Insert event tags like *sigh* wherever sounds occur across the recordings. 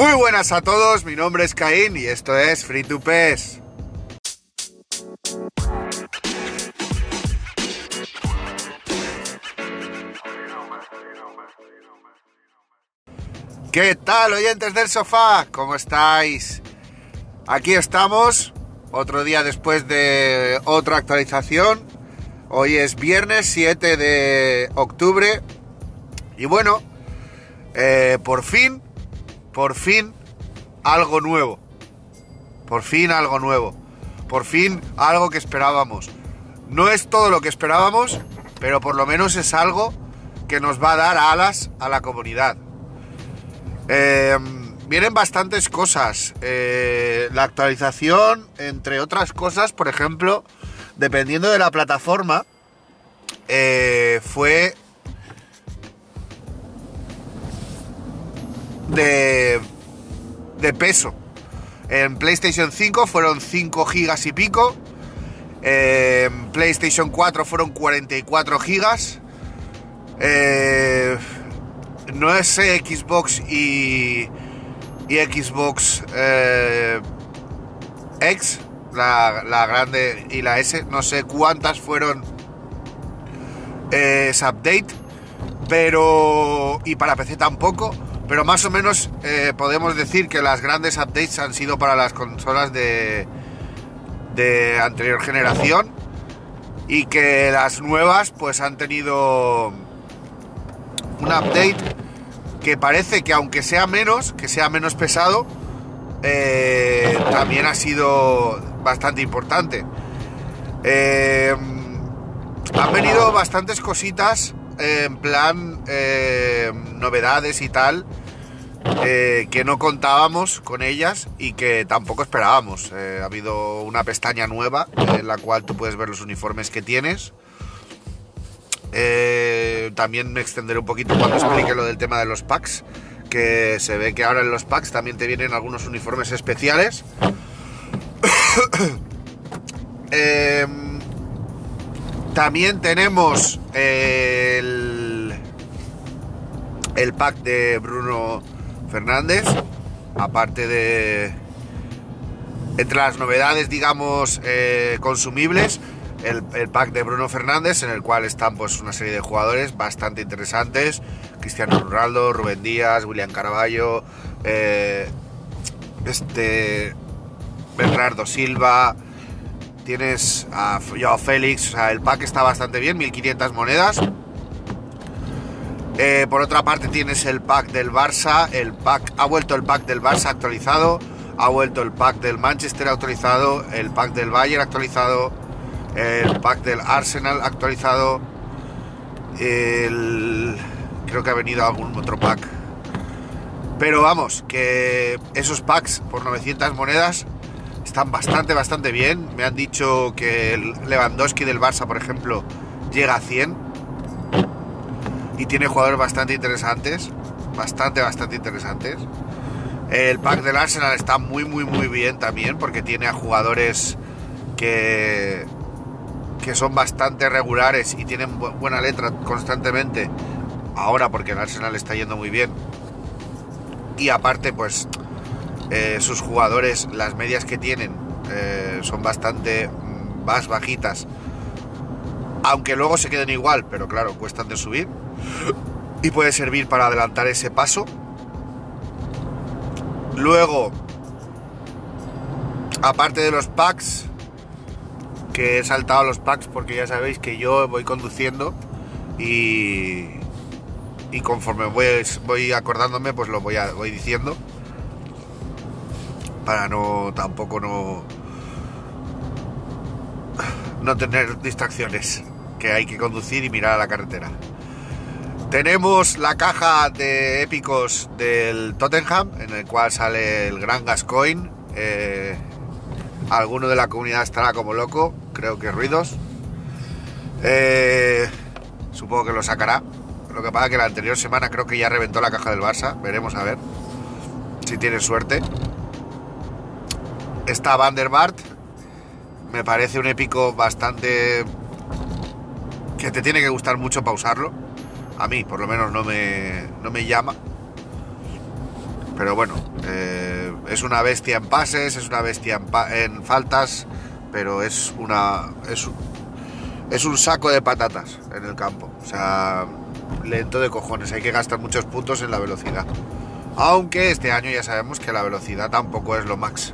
Muy buenas a todos, mi nombre es Caín y esto es Free to PES. ¿Qué tal, oyentes del sofá? ¿Cómo estáis? Aquí estamos, otro día después de otra actualización. Hoy es viernes 7 de octubre. Y bueno, eh, por fin, por fin, algo nuevo. Por fin algo nuevo. Por fin algo que esperábamos. No es todo lo que esperábamos, pero por lo menos es algo que nos va a dar alas a la comunidad. Eh, vienen bastantes cosas. Eh, la actualización, entre otras cosas, por ejemplo, dependiendo de la plataforma, eh, fue de, peso. En PlayStation 5 fueron 5 gigas y pico. En PlayStation 4 fueron 44 gigas. Eh, no es Xbox y, Xbox eh, X, la, grande y la S, no sé cuántas fueron eh, update, pero y para PC tampoco, pero más o menos eh, podemos decir que las grandes updates han sido para las consolas de, de anterior generación y que las nuevas pues han tenido un update que parece que aunque sea menos, que sea menos pesado, eh, también ha sido bastante importante. Eh, han venido bastantes cositas en plan novedades y tal, eh, que no contábamos con ellas y que tampoco esperábamos. ha habido una pestaña nueva en la cual tú puedes ver los uniformes que tienes. Eh, también me extenderé un poquito cuando explique lo del tema de los packs, que se ve que ahora en los packs también te vienen algunos uniformes especiales. *coughs* eh, también tenemos el, el pack de Bruno Fernández, aparte de entre las novedades, digamos, eh, consumibles el, pack de Bruno Fernández, en el cual están pues una serie de jugadores bastante interesantes. Cristiano Ronaldo, Rubén Díaz, William Caraballo, eh, este Bernardo Silva. Tienes a Joao Félix, o sea, el pack está bastante bien, 1500 monedas. Eh, por otra parte tienes el pack del Barça, el pack ha vuelto el pack del Barça actualizado, ha vuelto el pack del Manchester actualizado, el pack del Bayern actualizado, el pack del Arsenal actualizado, el... creo que ha venido algún otro pack. Pero vamos, que esos packs por 900 monedas están bastante, bastante bien. Me han dicho que el Lewandowski del Barça, por ejemplo, llega a 100 y tiene jugadores bastante interesantes, bastante, bastante interesantes. El pack del Arsenal está muy, muy, muy bien también porque tiene a jugadores que que son bastante regulares y tienen bu buena letra constantemente. Ahora porque el Arsenal está yendo muy bien. Y aparte, pues eh, sus jugadores, las medias que tienen eh, son bastante más bajitas. Aunque luego se queden igual, pero claro, cuestan de subir. Y puede servir para adelantar ese paso. Luego, aparte de los packs, que he saltado los packs porque ya sabéis que yo voy conduciendo y, y conforme voy, voy acordándome pues lo voy, a, voy diciendo para no tampoco no no tener distracciones que hay que conducir y mirar a la carretera tenemos la caja de épicos del Tottenham en el cual sale el gran Gascoigne eh, alguno de la comunidad estará como loco, creo que ruidos. Eh, supongo que lo sacará. Lo que pasa es que la anterior semana creo que ya reventó la caja del Barça. Veremos a ver si tiene suerte. Está Van der. Me parece un épico bastante... que te tiene que gustar mucho pausarlo. A mí, por lo menos, no me, no me llama. Pero bueno, eh, es una bestia en pases, es una bestia en, pa- en faltas, pero es una. Es, un- es un saco de patatas en el campo. O sea, lento de cojones. Hay que gastar muchos puntos en la velocidad. Aunque este año ya sabemos que la velocidad tampoco es lo max.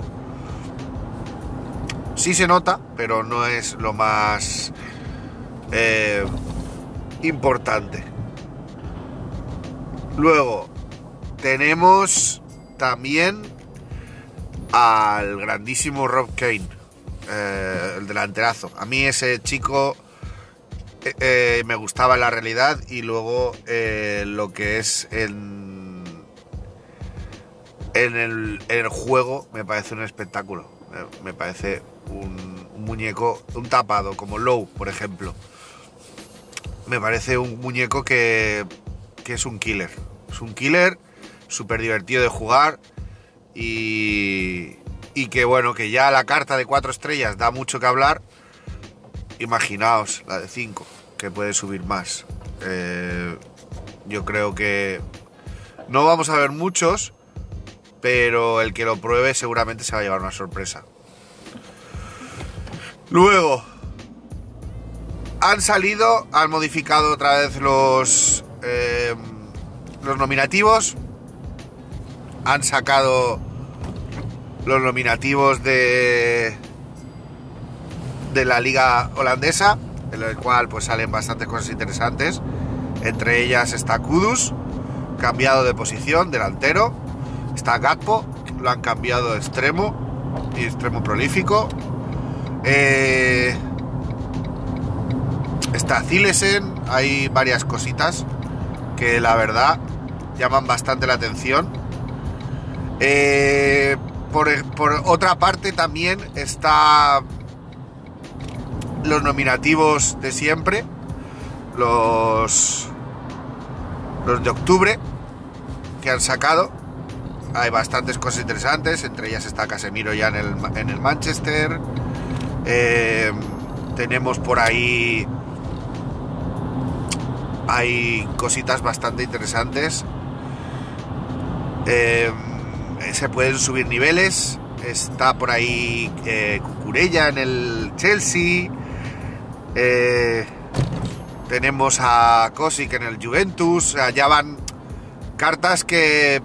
Sí se nota, pero no es lo más eh, importante. Luego, tenemos también al grandísimo Rob Kane, eh, el delanterazo. A mí ese chico eh, eh, me gustaba la realidad y luego lo que es en, en, el, juego me parece un espectáculo. Me, me parece un, un muñeco, un tapado, como Low, por ejemplo. Me parece un muñeco que, que es un killer. Es un killer, súper divertido de jugar y, y que bueno, que ya la carta de cuatro estrellas da mucho que hablar. Imaginaos la de 5, que puede subir más. Eh, yo creo que no vamos a ver muchos, pero el que lo pruebe seguramente se va a llevar una sorpresa. Luego, han salido, han modificado otra vez los, eh, los nominativos, han sacado los nominativos de de la liga holandesa, en el cual pues salen bastantes cosas interesantes. Entre ellas está Kudus, cambiado de posición, delantero. Está Gatpo, lo han cambiado de extremo y extremo prolífico. Eh, está Zilesen, hay varias cositas que la verdad llaman bastante la atención. Eh, por, por otra parte también está los nominativos de siempre, los, los de octubre que han sacado. Hay bastantes cosas interesantes, entre ellas está Casemiro ya en el, en el Manchester. Eh, tenemos por ahí. Hay cositas bastante interesantes. Eh, se pueden subir niveles. Está por ahí eh, Cucurella en el Chelsea. Eh, tenemos a Kosic en el Juventus. Ya van cartas que,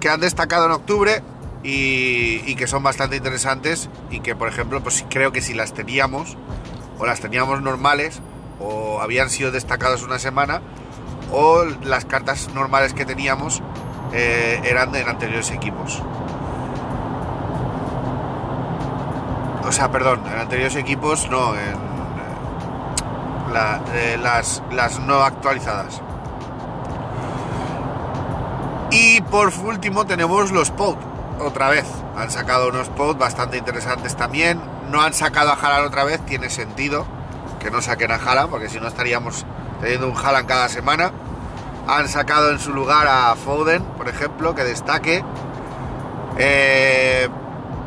que han destacado en octubre y, y que son bastante interesantes. Y que, por ejemplo, pues creo que si las teníamos, o las teníamos normales, o habían sido destacadas una semana, o las cartas normales que teníamos eh, eran de anteriores equipos. O sea, perdón, en anteriores equipos no, en eh, eh, las, las no actualizadas. Y por último tenemos los POD, otra vez. Han sacado unos POD bastante interesantes también. No han sacado a Haaland otra vez, tiene sentido que no saquen a Haaland, porque si no estaríamos teniendo un Haaland cada semana. Han sacado en su lugar a Foden, por ejemplo, que destaque. Eh,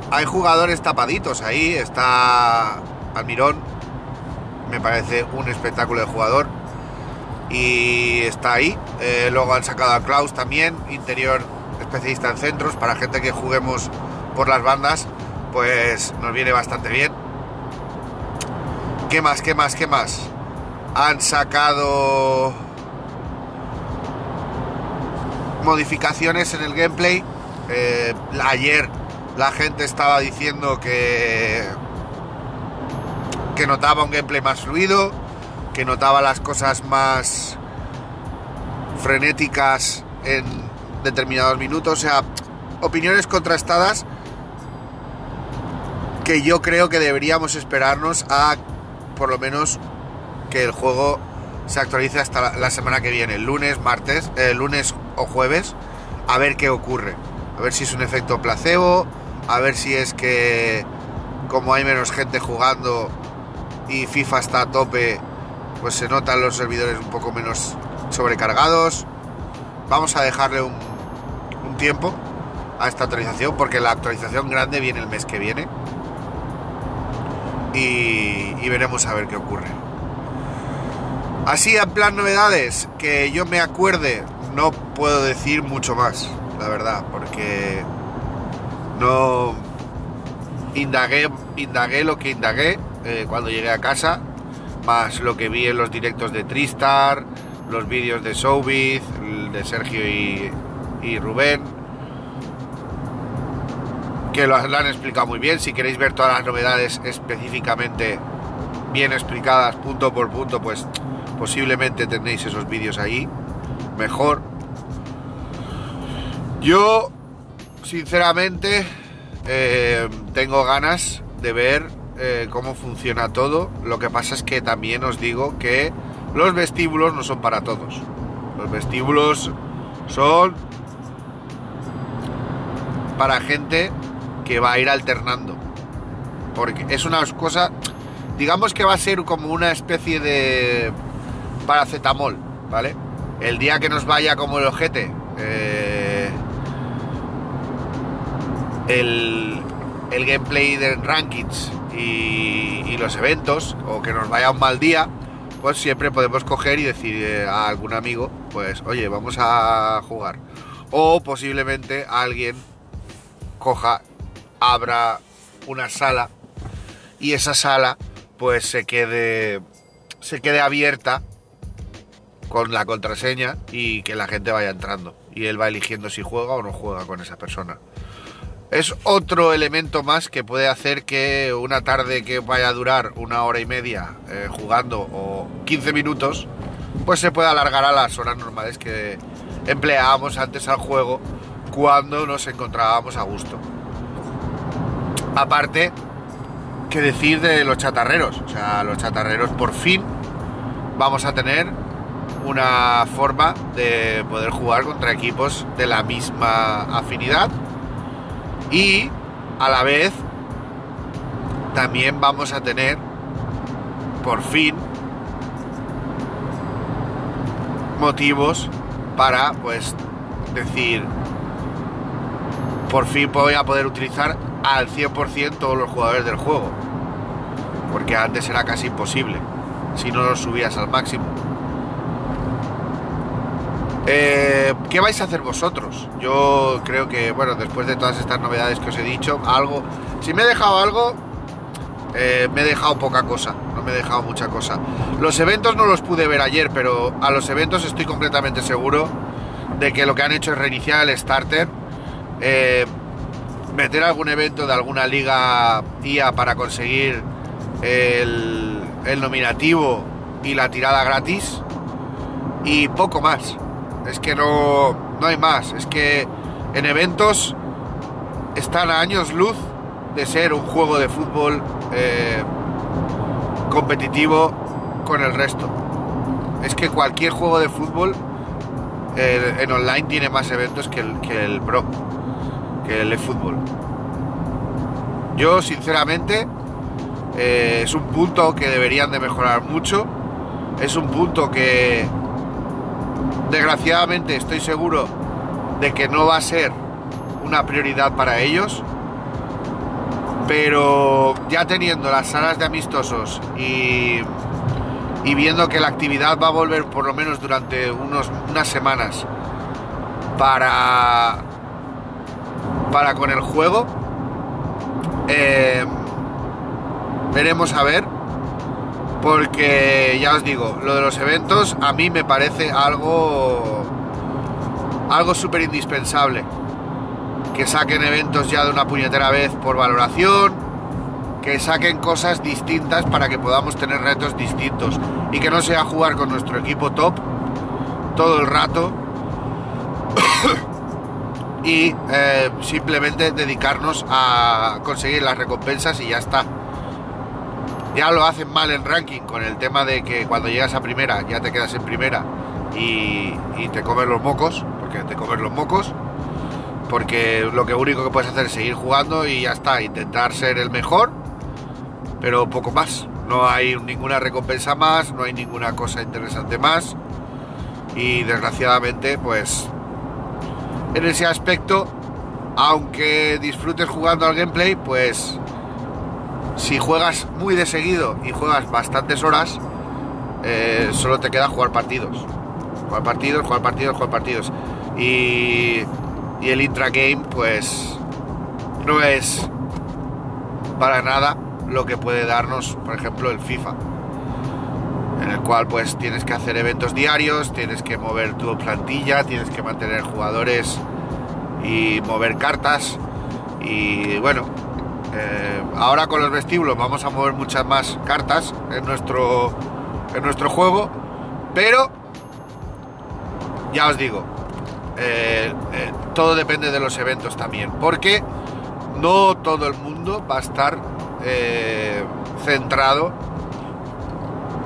hay jugadores tapaditos ahí. Está Almirón, me parece un espectáculo de jugador. Y está ahí. Eh, luego han sacado a Klaus también, interior especialista en centros. Para gente que juguemos por las bandas, pues nos viene bastante bien. ¿Qué más? ¿Qué más? ¿Qué más? Han sacado modificaciones en el gameplay. Eh, ayer la gente estaba diciendo que que notaba un gameplay más fluido, que notaba las cosas más frenéticas en determinados minutos, o sea, opiniones contrastadas que yo creo que deberíamos esperarnos a por lo menos que el juego se actualice hasta la, semana que viene, lunes, martes, eh, lunes o jueves, a ver qué ocurre. A ver si es un efecto placebo, a ver si es que como hay menos gente jugando y FIFA está a tope, pues se notan los servidores un poco menos sobrecargados. Vamos a dejarle un tiempo a esta actualización porque la actualización grande viene el mes que viene y, veremos a ver qué ocurre. Así en plan novedades, que yo me acuerde, no puedo decir mucho más. la verdad, porque no indagué, indagué lo que indagué eh, cuando llegué a casa, más lo que vi en los directos de Tristar, los vídeos de Showbiz, de Sergio y, Rubén, que lo, han explicado muy bien. Si queréis ver todas las novedades específicamente bien explicadas punto por punto, pues posiblemente tenéis esos vídeos ahí. Mejor. Yo, sinceramente, eh, tengo ganas de ver eh, cómo funciona todo. Lo que pasa es que también os digo que los vestíbulos no son para todos. Los vestíbulos son para gente que va a ir alternando. Porque es una cosa, digamos que va a ser como una especie de paracetamol, ¿vale? El día que nos vaya como el ojete, eh, el, el gameplay de rankings y, los eventos, o que nos vaya un mal día, pues siempre podemos coger y decir eh, a algún amigo, pues oye, vamos a jugar. O posiblemente alguien coja, abra una sala y esa sala pues se quede se quede abierta con la contraseña y que la gente vaya entrando y él va eligiendo si juega o no juega con esa persona es otro elemento más que puede hacer que una tarde que vaya a durar una hora y media eh, jugando o 15 minutos, pues se pueda alargar a las horas normales que empleábamos antes al juego cuando nos encontrábamos a gusto. Aparte, que decir de los chatarreros, o sea, los chatarreros por fin vamos a tener una forma de poder jugar contra equipos de la misma afinidad y a la vez también vamos a tener por fin motivos para pues decir por fin voy a poder utilizar al 100% todos los jugadores del juego porque antes era casi imposible si no los subías al máximo eh, ¿Qué vais a hacer vosotros? Yo creo que, bueno, después de todas estas novedades que os he dicho, algo. Si me he dejado algo, eh, me he dejado poca cosa, no me he dejado mucha cosa. Los eventos no los pude ver ayer, pero a los eventos estoy completamente seguro de que lo que han hecho es reiniciar el starter, eh, meter algún evento de alguna liga IA para conseguir el, el nominativo y la tirada gratis y poco más. Es que no, no hay más. Es que en eventos están a años luz de ser un juego de fútbol eh, competitivo con el resto. Es que cualquier juego de fútbol eh, en online tiene más eventos que el, que el Pro, el eFootball. Yo, sinceramente, eh, es un punto que deberían de mejorar mucho. Es un punto que Desgraciadamente estoy seguro de que no va a ser una prioridad para ellos, pero ya teniendo las salas de amistosos y, viendo que la actividad va a volver por lo menos durante unos, unas semanas para, para con el juego, eh, veremos a ver porque ya os digo, lo de los eventos a mí me parece algo algo súper indispensable. Que saquen eventos ya de una puñetera vez por valoración, que saquen cosas distintas para que podamos tener retos distintos. Y que no sea jugar con nuestro equipo top todo el rato *coughs* y eh, simplemente dedicarnos a conseguir las recompensas y ya está ya lo hacen mal en ranking con el tema de que cuando llegas a primera ya te quedas en primera y, te comes los mocos, porque te comes los mocos, porque lo que único que puedes hacer es seguir jugando y ya está, intentar ser el mejor, pero poco más. No hay ninguna recompensa más, no hay ninguna cosa interesante más y desgraciadamente pues en ese aspecto, aunque disfrutes jugando al gameplay, pues si juegas muy de seguido y juegas bastantes horas, eh, solo te queda jugar partidos. Jugar partidos, jugar partidos, jugar partidos. Y Y el intragame, pues, no es para nada lo que puede darnos, por ejemplo, el FIFA. En el cual, pues, tienes que hacer eventos diarios, tienes que mover tu plantilla, tienes que mantener jugadores y mover cartas. Y bueno, eh, ahora con los vestíbulos vamos a mover muchas más cartas en nuestro, en nuestro juego, pero ya os digo, eh, eh, todo depende de los eventos también, porque no todo el mundo va a estar centrado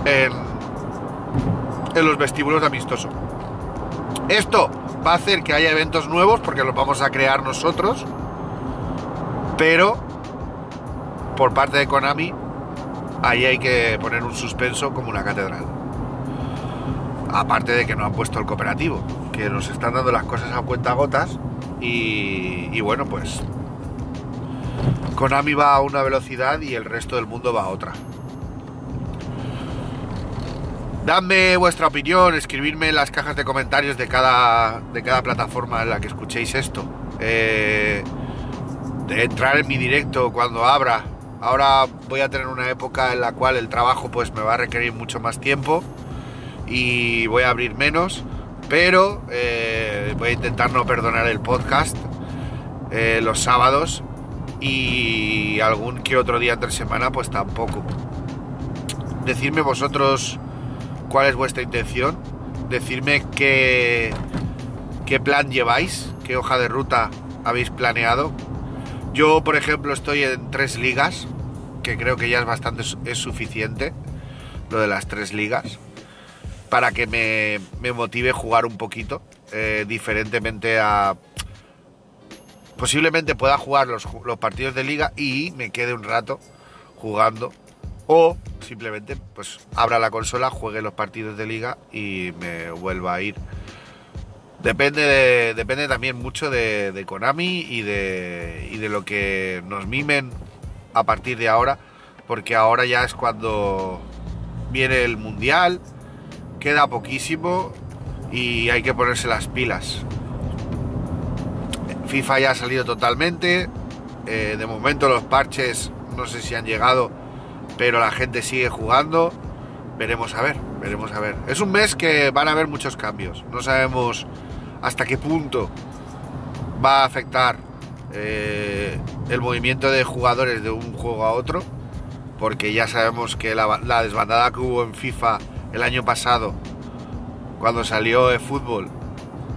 en, en los vestíbulos de amistoso. Esto va a hacer que haya eventos nuevos porque los vamos a crear nosotros, pero por parte de Konami ahí hay que poner un suspenso como una catedral. Aparte de que no han puesto el cooperativo, que nos están dando las cosas a cuenta gotas y, y bueno, pues Konami va a una velocidad y el resto del mundo va a otra. Dadme vuestra opinión, escribirme en las cajas de comentarios de cada, de cada plataforma en la que escuchéis esto. Eh, de entrar en mi directo cuando abra. Ahora voy a tener una época en la cual el trabajo pues me va a requerir mucho más tiempo y voy a abrir menos, pero eh, voy a intentar no perdonar el podcast eh, los sábados y algún que otro día entre semana pues tampoco. Decidme vosotros cuál es vuestra intención, decirme qué, qué plan lleváis, qué hoja de ruta habéis planeado. Yo, por ejemplo, estoy en tres ligas, que creo que ya es bastante es suficiente, lo de las tres ligas, para que me, me motive jugar un poquito, eh, diferentemente a... Posiblemente pueda jugar los, los partidos de liga y me quede un rato jugando o simplemente pues abra la consola, juegue los partidos de liga y me vuelva a ir. Depende, de- depende también mucho de, de Konami y de, y de lo que nos mimen a partir de ahora, porque ahora ya es cuando viene el mundial, queda poquísimo y hay que ponerse las pilas. FIFA ya ha salido totalmente, eh, de momento los parches no sé si han llegado pero la gente sigue jugando. Veremos a ver, veremos a ver. Es un mes que van a haber muchos cambios. No sabemos hasta qué punto va a afectar eh, el movimiento de jugadores de un juego a otro, porque ya sabemos que la, desbandada que hubo en FIFA el año pasado, cuando salió el fútbol,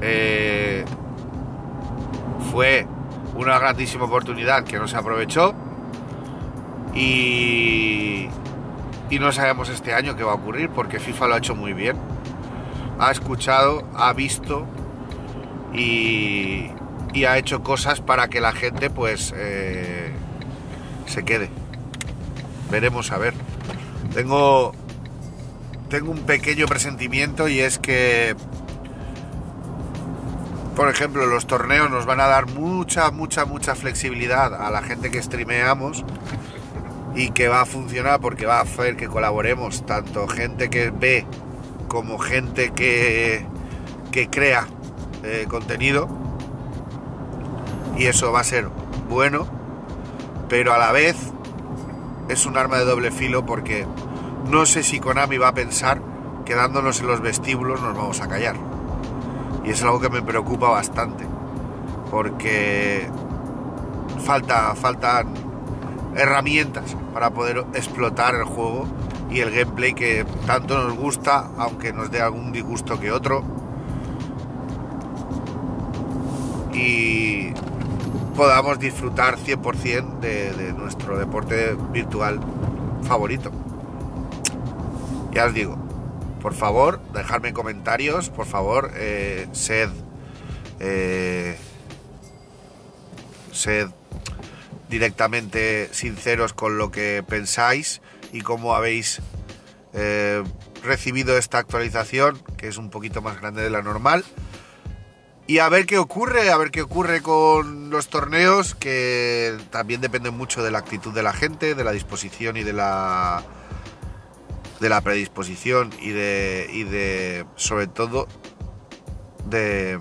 eh, fue una grandísima oportunidad que no se aprovechó y, no sabemos este año qué va a ocurrir porque FIFA lo ha hecho muy bien. Ha escuchado, ha visto y, y ha hecho cosas para que la gente pues eh, se quede. Veremos a ver. Tengo, tengo un pequeño presentimiento y es que, por ejemplo, los torneos nos van a dar mucha, mucha, mucha flexibilidad a la gente que streameamos y que va a funcionar porque va a hacer que colaboremos tanto gente que ve como gente que, que crea eh, contenido. Y eso va a ser bueno pero a la vez es un arma de doble filo porque no sé si Konami va a pensar que dándonos en los vestíbulos nos vamos a callar. Y es algo que me preocupa bastante porque falta faltan herramientas para poder explotar el juego y el gameplay que tanto nos gusta, aunque nos dé algún disgusto que otro. Y podamos disfrutar 100% de, de nuestro deporte virtual favorito. Ya os digo, por favor, dejadme comentarios, por favor, eh, sed, eh, sed directamente sinceros con lo que pensáis y cómo habéis eh, recibido esta actualización, que es un poquito más grande de la normal. Y a ver qué ocurre, a ver qué ocurre con los torneos, que también dependen mucho de la actitud de la gente, de la disposición y de la de la predisposición y de y de sobre todo de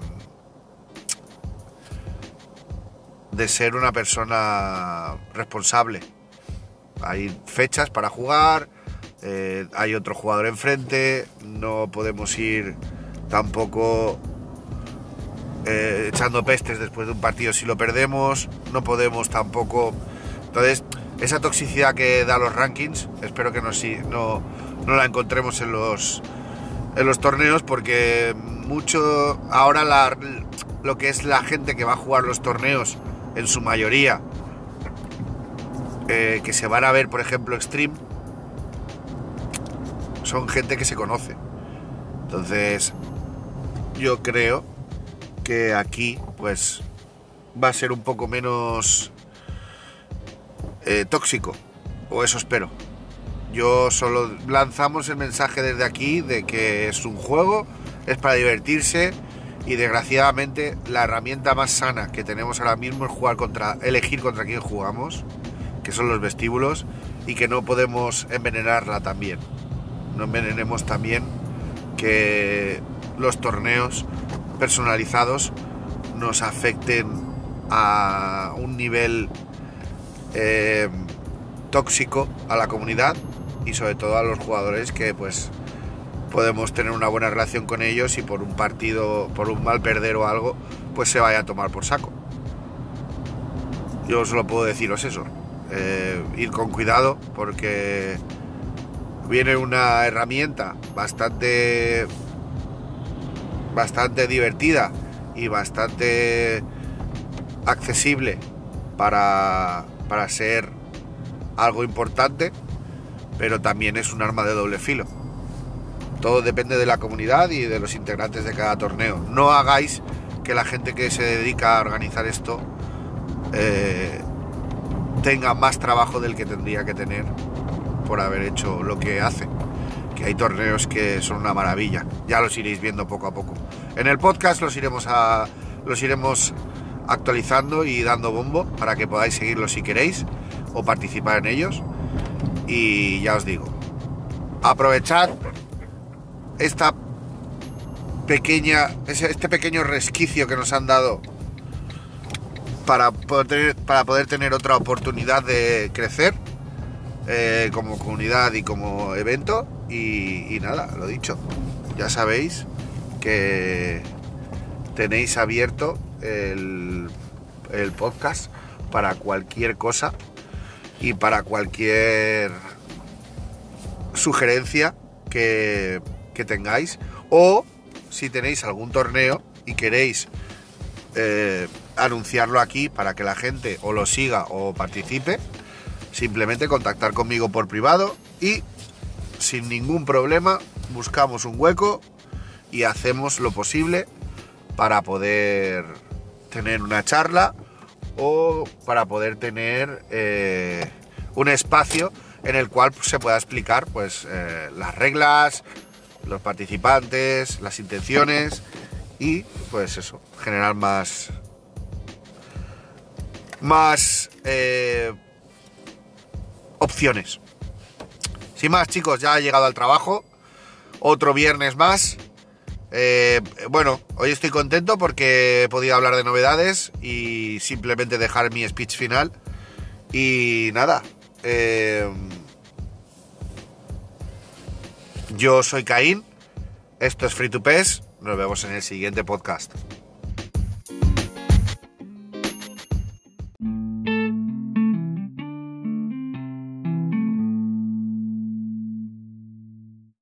de ser una persona responsable. Hay fechas para jugar, eh, hay otro jugador enfrente, no podemos ir tampoco eh, echando pestes después de un partido si lo perdemos, no podemos tampoco... Entonces, esa toxicidad que da los rankings, espero que no, no, no la encontremos en los, en los torneos porque mucho ahora lo que es la gente que va a jugar los torneos en su mayoría eh, que se van a ver por ejemplo extreme son gente que se conoce. Entonces yo creo que aquí pues va a ser un poco menos eh, tóxico o eso espero. Yo solo lanzamos el mensaje desde aquí de que es un juego, es para divertirse y desgraciadamente la herramienta más sana que tenemos ahora mismo es jugar contra, elegir contra quién jugamos, que son los vestíbulos, y que no podemos envenenarla también. No envenenemos también que los torneos personalizados nos afecten a un nivel eh, tóxico a la comunidad y sobre todo a los jugadores que pues podemos tener una buena relación con ellos y por un partido, por un mal perder o algo, pues se vaya a tomar por saco. Yo solo puedo deciros eso, eh, ir con cuidado porque viene una herramienta bastante bastante divertida y bastante accesible para, para ser algo importante pero también es un arma de doble filo. Todo depende de la comunidad y de los integrantes de cada torneo. No hagáis que la gente que se dedica a organizar esto eh, tenga más trabajo del que tendría que tener por haber hecho lo que hace. Que hay torneos que son una maravilla. Ya los iréis viendo poco a poco. En el podcast los iremos los iremos actualizando y dando bombo para que podáis seguirlos si queréis o participar en ellos. Y ya os digo, aprovechad esta pequeña, este pequeño resquicio que nos han dado para poder tener, para poder tener otra oportunidad de crecer eh, como comunidad y como evento. Y, nada, lo dicho, ya sabéis que tenéis abierto el, el podcast para cualquier cosa y para cualquier sugerencia que, tengáis o si tenéis algún torneo y queréis eh, anunciarlo aquí para que la gente o lo siga o participe, simplemente contactar conmigo por privado y sin ningún problema buscamos un hueco y hacemos lo posible para poder tener una charla o para poder tener eh, un espacio en el cual se pueda explicar pues, eh, las reglas, los participantes, las intenciones y pues eso, generar más, más eh, opciones. Sin más chicos, ya he llegado al trabajo, otro viernes más eh, bueno, hoy estoy contento porque he podido hablar de novedades y simplemente dejar mi speech final. Y nada, eh, yo soy Caín, esto es Free to Pes, nos vemos en el siguiente podcast.